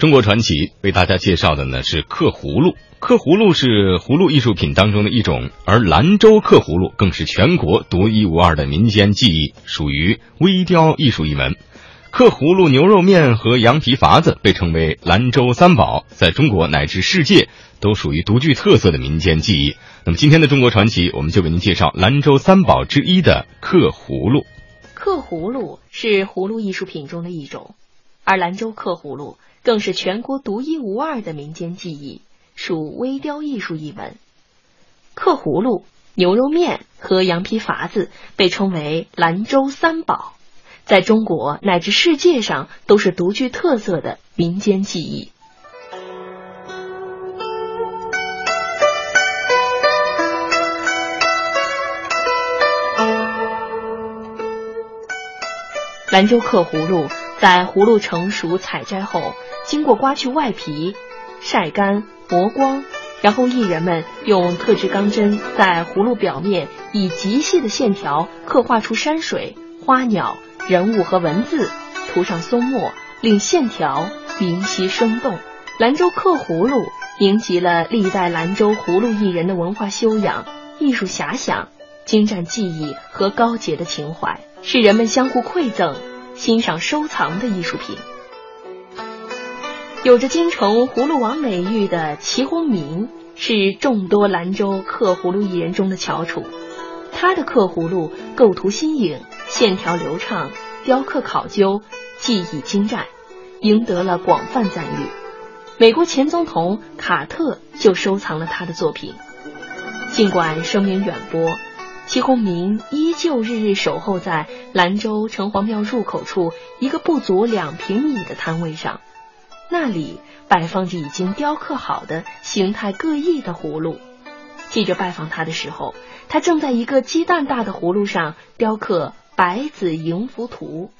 中国传奇为大家介绍的呢是刻葫芦。刻葫芦是葫芦艺术品当中的一种，而兰州刻葫芦更是全国独一无二的民间技艺，属于微雕艺术一门。刻葫芦、牛肉面和羊皮筏子被称为兰州三宝，在中国乃至世界都属于独具特色的民间技艺。那么今天的中国传奇，我们就为您介绍兰州三宝之一的刻葫芦。刻葫芦是葫芦艺术品中的一种，而兰州刻葫芦。更是全国独一无二的民间技艺，属微雕艺术一门。刻葫芦、牛肉面和羊皮筏子被称为兰州三宝，在中国乃至世界上都是独具特色的民间技艺。兰州刻葫芦，在葫芦成熟采摘后。经过刮去外皮、晒干、磨光，然后艺人们用特制钢针在葫芦表面以极细的线条刻画出山水、花鸟、人物和文字，涂上松墨，令线条明晰生动。兰州刻葫芦凝集了历代兰州葫芦艺人的文化修养、艺术遐想、精湛技艺和高洁的情怀，是人们相互馈赠、欣赏收藏的艺术品。有着“京城葫芦王”美誉的齐红明是众多兰州刻葫芦艺人中的翘楚。他的刻葫芦构图新颖，线条流畅，雕刻考究，技艺精湛，赢得了广泛赞誉。美国前总统卡特就收藏了他的作品。尽管声名远播，齐红明依旧日日守候在兰州城隍庙入口处一个不足两平米的摊位上。那里摆放着已经雕刻好的形态各异的葫芦。记者拜访他的时候，他正在一个鸡蛋大的葫芦上雕刻百子迎福图。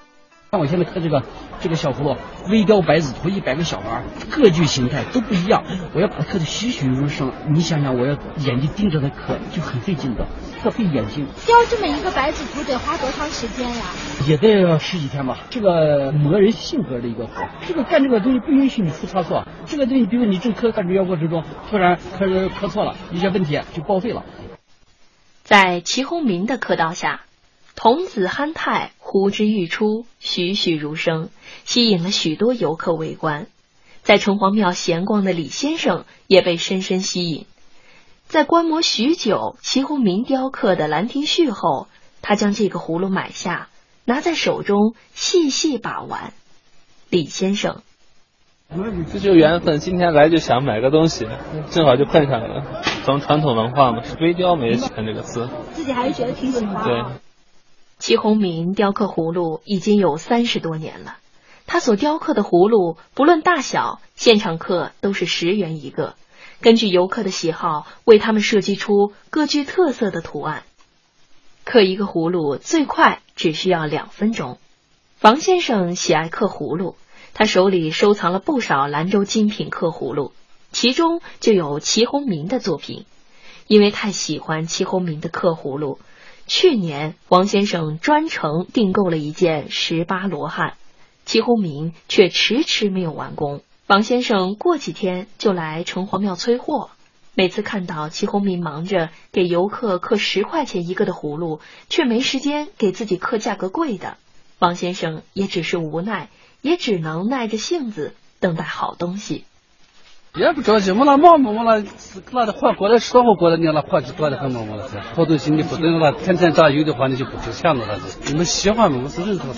像我现在刻这个这个小葫芦，微雕百子图，一百个小孩，各具形态都不一样。我要把它刻得栩栩如生。你想想，我要眼睛盯着它刻，就很费劲的，特费眼睛。雕这么一个百子图得花多长时间呀？也得十几天吧。这个磨人性格的一个活，这个干这个东西不允许你出差错。这个东西，比如你正刻干这过程中，突然刻刻错了，一些问题就报废了。在齐洪明的刻刀下。童子憨态，呼之欲出，栩栩如生，吸引了许多游客围观。在城隍庙闲逛的李先生也被深深吸引。在观摩许久齐洪明雕刻的《兰亭序》后，他将这个葫芦买下，拿在手中细细把玩。李先生，这就缘分，今天来就想买个东西，正好就碰上了。从传统文化嘛，是微雕嘛也喜欢这个字，自己还是觉得挺喜欢。对。齐洪明雕刻葫芦已经有三十多年了，他所雕刻的葫芦不论大小，现场刻都是十元一个，根据游客的喜好，为他们设计出各具特色的图案。刻一个葫芦最快只需要两分钟。房先生喜爱刻葫芦，他手里收藏了不少兰州精品刻葫芦，其中就有齐洪明的作品。因为太喜欢齐洪明的刻葫芦。去年，王先生专程订购了一件十八罗汉，齐红明却迟迟没有完工。王先生过几天就来城隍庙催货，每次看到齐红明忙着给游客刻十块钱一个的葫芦，却没时间给自己刻价格贵的，王先生也只是无奈，也只能耐着性子等待好东西。也不着急，我那忙嘛，我那那的活过来生活过来，你那活就多得很嘛，我那是好东西你不等了，天天榨油的话你就不值钱了，那是。你们喜欢嘛，我是认同的，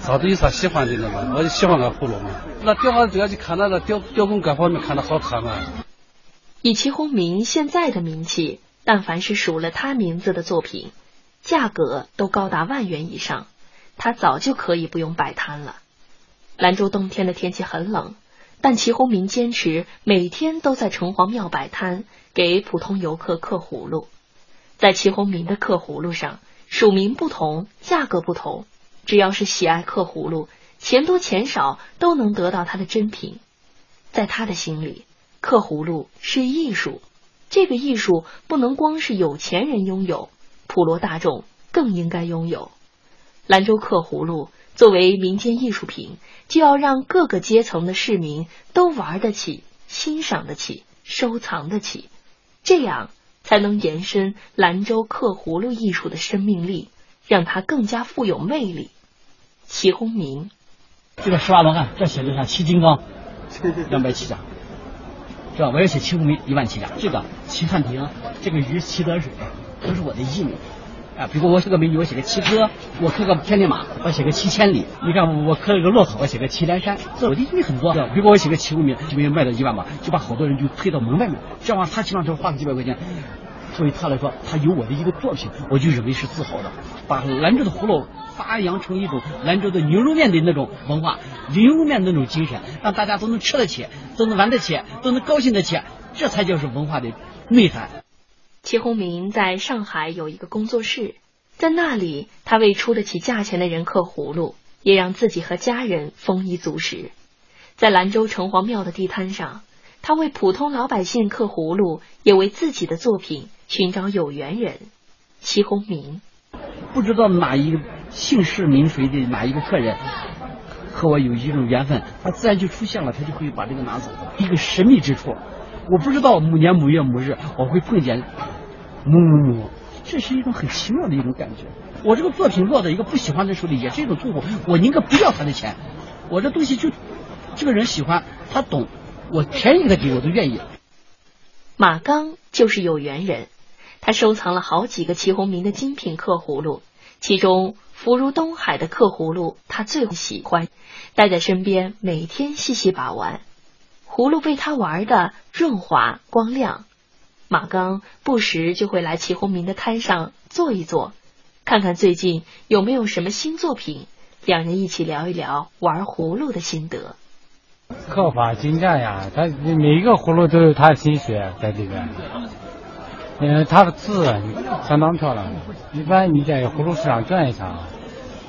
啥都有啥喜欢的了嘛，我就喜欢那葫芦嘛。那雕好这个就看那个雕雕工各方面看的好看嘛。以齐洪明现在的名气，但凡是署了他名字的作品，价格都高达万元以上，他早就可以不用摆摊了。兰州冬天的天气很冷。但齐洪明坚持每天都在城隍庙摆摊，给普通游客刻葫芦。在齐洪明的刻葫芦上，署名不同，价格不同。只要是喜爱刻葫芦，钱多钱少都能得到他的珍品。在他的心里，刻葫芦是艺术，这个艺术不能光是有钱人拥有，普罗大众更应该拥有。兰州刻葫芦作为民间艺术品，就要让各个阶层的市民都玩得起、欣赏得起、收藏得起，这样才能延伸兰州刻葫芦艺术的生命力，让它更加富有魅力。齐洪明，这个十八罗汉，这写的啥？齐金刚，两百七家，是吧？我要写齐洪明一万七家，这个齐汉庭，这个鱼齐德水，都是我的艺名。啊，比如我是个美女，我写个七哥；我刻个千里马，我写个七千里。你看我刻了个骆驼，我写个祁连山。我的意很多。比如我写个齐公明，就没卖到一万吧，就把好多人就推到门外面。这样话他起码就花个几百块钱，作为他来说，他有我的一个作品，我就认为是自豪的。把兰州的葫芦发扬成一种兰州的牛肉面的那种文化，牛肉面那种精神，让大家都能吃得起，都能玩得起，都能高兴得起，这才叫是文化的内涵。齐洪明在上海有一个工作室，在那里，他为出得起价钱的人刻葫芦，也让自己和家人丰衣足食。在兰州城隍庙的地摊上，他为普通老百姓刻葫芦，也为自己的作品寻找有缘人。齐洪明，不知道哪一个姓氏名谁的哪一个客人和我有一种缘分，他自然就出现了，他就会把这个拿走。一个神秘之处，我不知道某年某月某日我会碰见。某某某，这是一种很奇妙的一种感觉。我这个作品落在一个不喜欢的手里，也是一种痛苦。我宁可不要他的钱，我这东西就这个人喜欢，他懂，我便宜给他给我都愿意。马刚就是有缘人，他收藏了好几个齐洪明的精品刻葫芦，其中福如东海的刻葫芦他最喜欢，带在身边，每天细细把玩。葫芦被他玩的润滑光亮。马刚不时就会来齐洪明的摊上坐一坐，看看最近有没有什么新作品，两人一起聊一聊玩葫芦的心得。刻法精湛呀，他每一个葫芦都有他的心血在里边。嗯，他的字相当漂亮，一般你在葫芦市场转一下。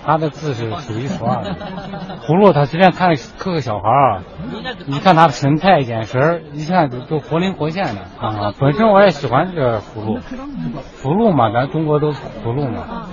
他的字是数一数二的，葫芦他随便看刻个小孩儿，你看他的神态眼神一看都都活灵活现的。啊！本身我也喜欢这个葫芦，葫芦嘛，咱中国都葫芦嘛，